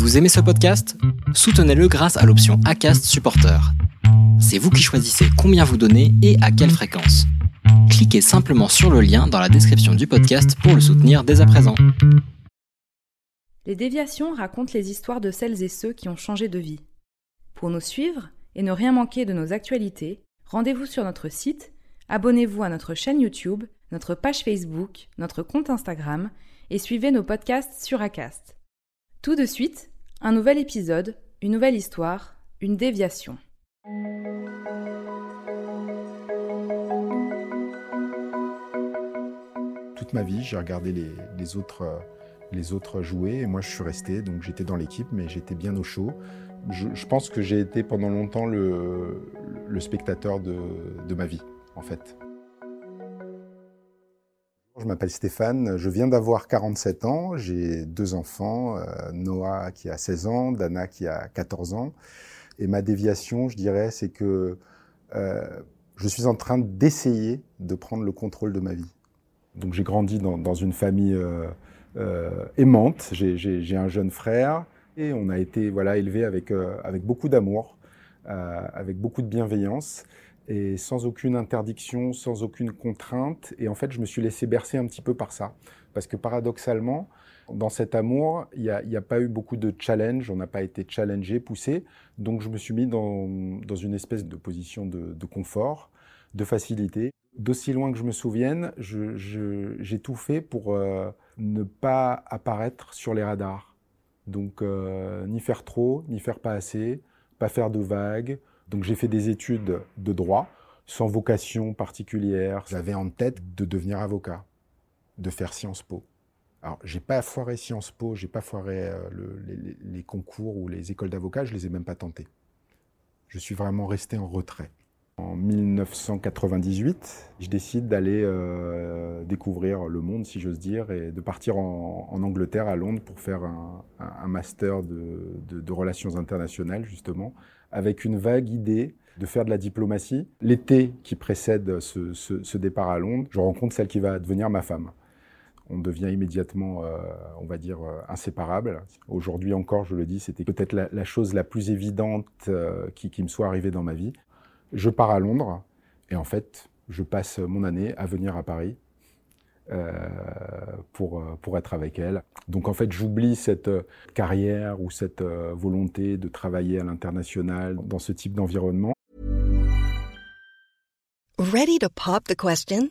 Vous aimez ce podcast? Soutenez-le grâce à l'option ACAST Supporter. C'est vous qui choisissez combien vous donnez et à quelle fréquence. Cliquez simplement sur le lien dans la description du podcast pour le soutenir dès à présent. Les déviations racontent les histoires de celles et ceux qui ont changé de vie. Pour nous suivre et ne rien manquer de nos actualités, rendez-vous sur notre site, abonnez-vous à notre chaîne YouTube, notre page Facebook, notre compte Instagram et suivez nos podcasts sur Acast. Tout de suite, un nouvel épisode, une nouvelle histoire, une déviation. Toute ma vie, j'ai regardé les, autres, les autres jouer et moi je suis resté, donc j'étais dans l'équipe, mais j'étais bien au chaud. Je, pense que j'ai été pendant longtemps le, spectateur de ma vie, en fait. Je m'appelle Stéphane, je viens d'avoir 47 ans, j'ai deux enfants, euh, Noah qui a 16 ans, Dana qui a 14 ans. Et ma déviation, je dirais, c'est que euh, je suis en train d'essayer de prendre le contrôle de ma vie. Donc j'ai grandi dans, une famille euh, aimante, j'ai un jeune frère et on a été voilà, élevé avec, avec beaucoup d'amour, avec beaucoup de bienveillance et sans aucune interdiction, sans aucune contrainte. Et en fait, je me suis laissé bercer un petit peu par ça. Parce que paradoxalement, dans cet amour, il n'y a, pas eu beaucoup de challenge, on n'a pas été challengé, poussé. Donc je me suis mis dans, une espèce de position de, confort, de facilité. D'aussi loin que je me souvienne, j'ai tout fait pour euh, ne pas apparaître sur les radars. Donc euh, ni faire trop, ni faire pas assez, pas faire de vagues, donc j'ai fait des études de droit sans vocation particulière. J'avais en tête de devenir avocat, de faire Sciences Po. Alors, j'ai pas foiré Sciences Po, j'ai pas foiré euh, les, concours ou les écoles d'avocats, je les ai même pas tentés. Je suis vraiment resté en retrait. En 1998, je décide d'aller euh, découvrir le monde, si j'ose dire, et de partir en, Angleterre, à Londres, pour faire un, master de, relations internationales, justement, avec une vague idée de faire de la diplomatie. L'été qui précède ce, départ à Londres, je rencontre celle qui va devenir ma femme. On devient immédiatement, euh, on va dire, euh, inséparable. Aujourd'hui encore, je le dis, c'était peut-être la, chose la plus évidente qui, qui me soit arrivée dans ma vie je pars à Londres et en fait, je passe mon année à venir à Paris euh, pour, euh, pour être avec elle. Donc en fait, j'oublie cette euh, carrière ou cette volonté de travailler à l'international dans ce type d'environnement. Ready to pop the question?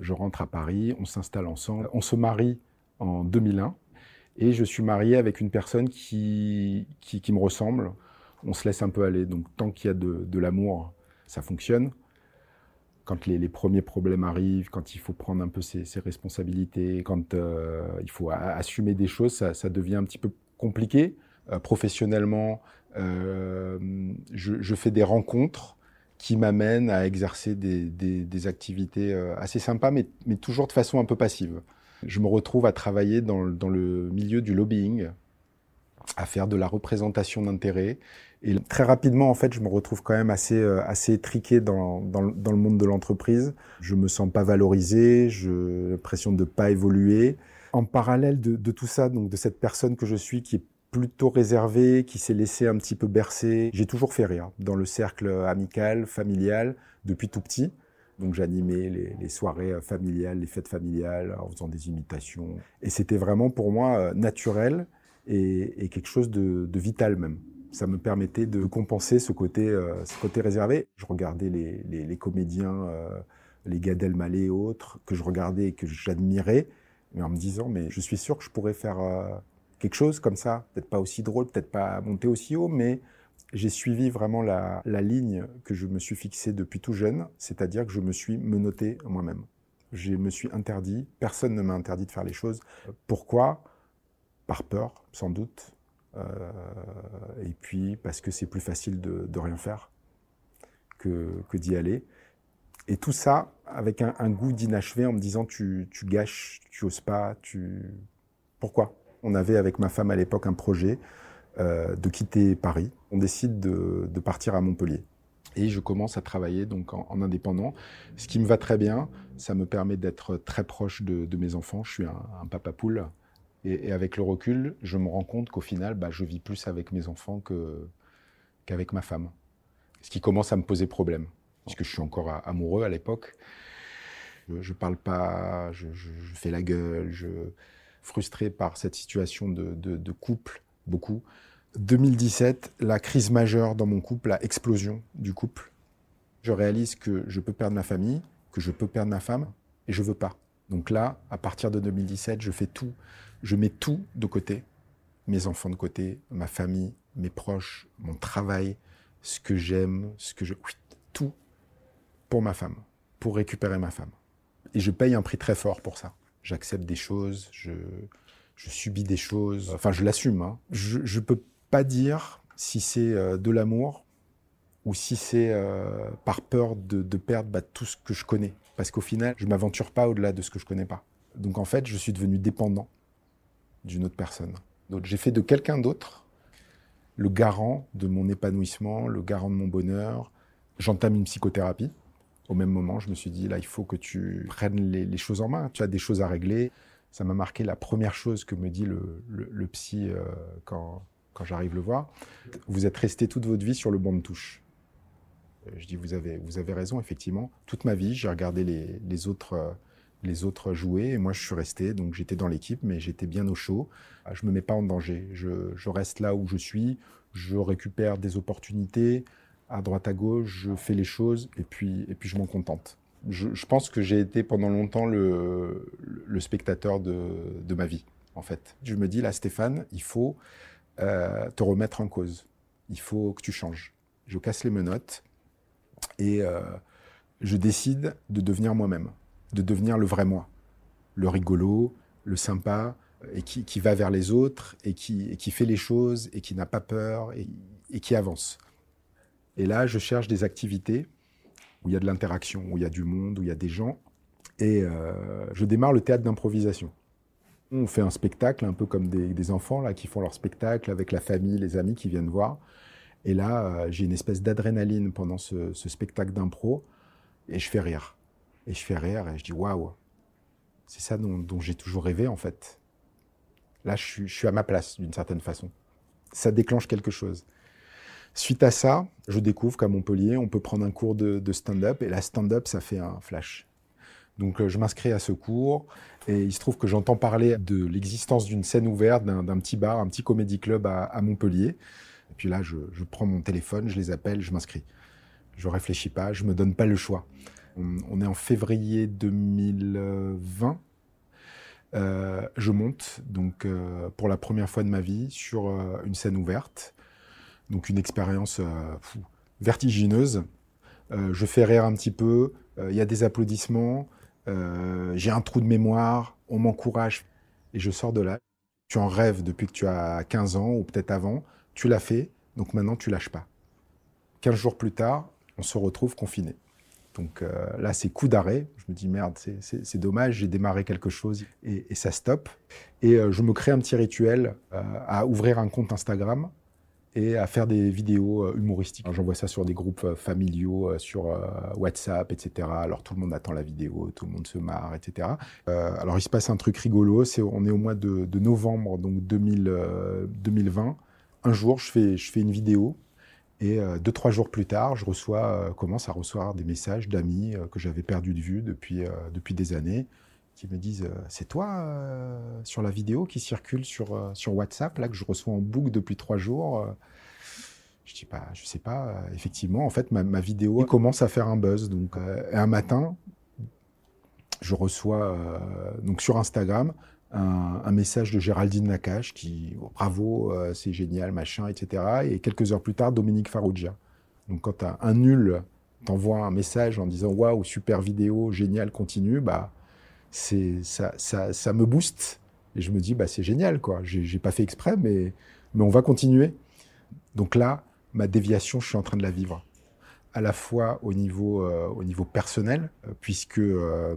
Je rentre à Paris, on s'installe ensemble, on se marie en 2001. Et je suis marié avec une personne qui, qui, me ressemble. On se laisse un peu aller. Donc tant qu'il y a de, l'amour, ça fonctionne. Quand les, premiers problèmes arrivent, quand il faut prendre un peu ses, responsabilités, quand euh, il faut assumer des choses, ça, devient un petit peu compliqué. Euh, professionnellement, euh, je, fais des rencontres qui m'amènent à exercer des, activités assez sympas, mais, mais toujours de façon un peu passive je me retrouve à travailler dans, le milieu du lobbying, à faire de la représentation d'intérêts. Et très rapidement, en fait, je me retrouve quand même assez, euh, assez étriqué dans, dans, le monde de l'entreprise. Je me sens pas valorisé, j'ai l'impression de pas évoluer. En parallèle de, de, tout ça, donc de cette personne que je suis qui est plutôt réservée, qui s'est laissée un petit peu bercer, j'ai toujours fait rire dans le cercle amical, familial, depuis tout petit. Donc j'animais les, soirées euh, familiales, les fêtes familiales, en faisant des imitations. Et c'était vraiment pour moi euh, naturel et, quelque chose de, vital même. Ça me permettait de compenser ce côté, euh, ce côté réservé. Je regardais les, comédiens, les Gad Elmaleh et autres, que je regardais et que j'admirais, mais en me disant, mais je suis sûr que je pourrais faire quelque chose comme ça. Peut-être pas aussi drôle, peut-être pas monter aussi haut, mais j'ai suivi vraiment la, ligne que je me suis fixée depuis tout jeune, c'est-à-dire que je me suis menotté moi-même. Je me suis interdit, personne ne m'a interdit de faire les choses. Pourquoi? Par peur, sans doute, et puis parce que c'est plus facile de, rien faire que, que d'y aller. Et tout ça avec un, goût d'inachevé en me disant tu, tu gâches, tu oses pas, tu... Pourquoi? On avait avec ma femme à l'époque un projet euh, de quitter Paris. On décide de, partir à Montpellier. Et je commence à travailler donc en, indépendant, ce qui me va très bien. Ça me permet d'être très proche de, mes enfants. Je suis un, papa poule. Et, avec le recul, je me rends compte qu'au final, bah, je vis plus avec mes enfants qu'avec ma femme. Ce qui commence à me poser problème puisque je suis encore amoureux à l'époque. Je, ne parle pas, je, fais la gueule, je frustré par cette situation de, couple, beaucoup. 2017, la crise majeure dans mon couple, la explosion du couple. Je réalise que je peux perdre ma famille, que je peux perdre ma femme, et je veux pas. Donc là, à partir de 2017, je fais tout, je mets tout de côté, mes enfants de côté, ma famille, mes proches, mon travail, ce que j'aime, ce que je, tout pour ma femme, pour récupérer ma femme. Et je paye un prix très fort pour ça. J'accepte des choses, je, subis des choses, enfin je l'assume. Hein. Je ne peux pas dire si c'est euh, de l'amour ou si c'est euh, par peur de, perdre bah, tout ce que je connais. Parce qu'au final, je m'aventure pas au-delà de ce que je connais pas. Donc en fait, je suis devenu dépendant d'une autre personne. Donc j'ai fait de quelqu'un d'autre le garant de mon épanouissement, le garant de mon bonheur. J'entame une psychothérapie au même moment, je me suis dit, là, il faut que tu prennes les, choses en main. Tu as des choses à régler. Ça m'a marqué la première chose que me dit le, psy euh, quand, quand j'arrive le voir. Vous êtes resté toute votre vie sur le banc de touche. Euh, je dis, vous avez, vous avez raison, effectivement. Toute ma vie, j'ai regardé les, les, autres, euh, les autres jouer et moi, je suis resté. Donc, j'étais dans l'équipe, mais j'étais bien au chaud. Je me mets pas en danger. Je, je reste là où je suis. Je récupère des opportunités à droite à gauche, je fais les choses et puis, et puis je m'en contente. Je, pense que j'ai été pendant longtemps le, spectateur de, ma vie, en fait. Je me dis, là, Stéphane, il faut euh, te remettre en cause. Il faut que tu changes. Je casse les menottes et euh, je décide de devenir moi-même, de devenir le vrai moi. Le rigolo, le sympa, et qui, qui va vers les autres, et qui, qui fait les choses, et qui n'a pas peur, et qui avance. Et là, je cherche des activités où il y a de l'interaction, où il y a du monde, où il y a des gens. Et euh, je démarre le théâtre d'improvisation. On fait un spectacle, un peu comme des, enfants là, qui font leur spectacle avec la famille, les amis qui viennent voir. Et là, euh, j'ai une espèce d'adrénaline pendant ce, spectacle d'impro et je fais rire. Et je fais rire et je dis waouh, c'est ça dont, j'ai toujours rêvé en fait. Là, je suis à ma place d'une certaine façon. Ça déclenche quelque chose. Suite à ça, je découvre qu'à Montpellier, on peut prendre un cours de, stand-up, et la stand-up, ça fait un flash. Donc euh, je m'inscris à ce cours, et il se trouve que j'entends parler de l'existence d'une scène ouverte, d'un petit bar, un petit comédie club à, Montpellier. Et puis là, je, prends mon téléphone, je les appelle, je m'inscris. Je réfléchis pas, je me donne pas le choix. On, est en février 2020. Euh, je monte donc euh, pour la première fois de ma vie sur une scène ouverte donc une expérience euh, vertigineuse. Euh, je fais rire un petit peu, euh, il y a des applaudissements, j'ai un trou de mémoire, on m'encourage et je sors de là. Tu en rêves depuis que tu as 15 ans ou peut-être avant, tu l'as fait, donc maintenant tu lâches pas. 15 jours plus tard, on se retrouve confiné. Donc là, c'est coup d'arrêt. Je me dis merde, c'est dommage, j'ai démarré quelque chose et, et ça stoppe. Et je me crée un petit rituel à ouvrir un compte Instagram et à faire des vidéos euh, humoristiques. J'envoie ça sur des groupes euh, familiaux, euh, sur WhatsApp, etc. Alors tout le monde attend la vidéo, tout le monde se marre, etc. alors il se passe un truc rigolo, on est au mois de, novembre donc 2020. Un jour, je fais, je fais une vidéo et deux trois jours plus tard, je reçois, commence à recevoir des messages d'amis que j'avais perdu de vue depuis depuis des années qui me disent euh, c'est toi euh, sur la vidéo qui circule sur, euh, sur WhatsApp là que je reçois en boucle depuis trois jours. Je dis pas, je sais pas. effectivement, en fait, ma, vidéo commence à faire un buzz. Donc, un matin, je reçois donc sur Instagram un, message de Géraldine Nakache qui oh, bravo, c'est génial, machin, etc. Et quelques heures plus tard, Dominique Farrugia. Donc, quand un nul t'envoie un message en disant waouh, super vidéo, génial, continue, bah c'est ça, ça, ça, me booste. Et je me dis, bah, c'est génial, quoi. J'ai pas fait exprès, mais, on va continuer. Donc là, ma déviation, je suis en train de la vivre. À la fois au niveau, euh, personnel, euh, puisque euh,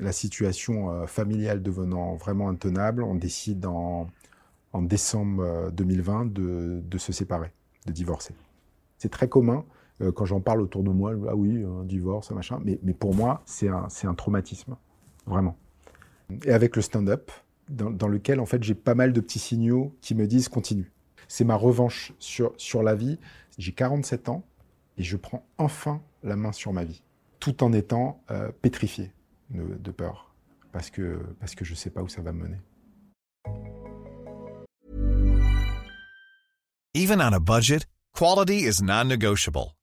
la situation familiale devenant vraiment intenable, on décide en, décembre 2020 de, se séparer, de divorcer. C'est très commun quand j'en parle autour de moi, ah oui, un divorce, un machin, mais, pour moi, c'est un traumatisme, vraiment. Et avec le stand-up, dans, dans, lequel en fait j'ai pas mal de petits signaux qui me disent continue. C'est ma revanche sur, sur la vie. J'ai 47 ans et je prends enfin la main sur ma vie, tout en étant euh, pétrifié de, de, peur, parce que, parce que je ne sais pas où ça va me mener. Even on a budget, quality is non-negotiable.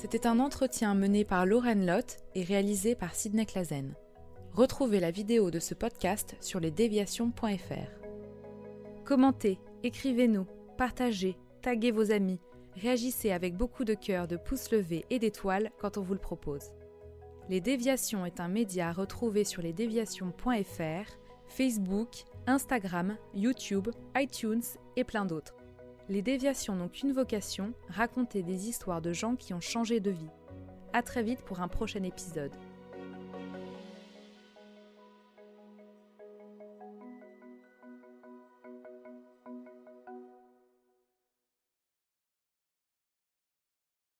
C'était un entretien mené par Lauren Lott et réalisé par Sidney Clazen. Retrouvez la vidéo de ce podcast sur lesdéviations.fr. Commentez, écrivez-nous, partagez, taguez vos amis, réagissez avec beaucoup de cœur, de pouces levés et d'étoiles quand on vous le propose. Les Déviations est un média à retrouver sur lesdéviations.fr, Facebook, Instagram, YouTube, iTunes et plein d'autres. Les déviations n'ont qu'une vocation, raconter des histoires de gens qui ont changé de vie. A très vite pour un prochain épisode.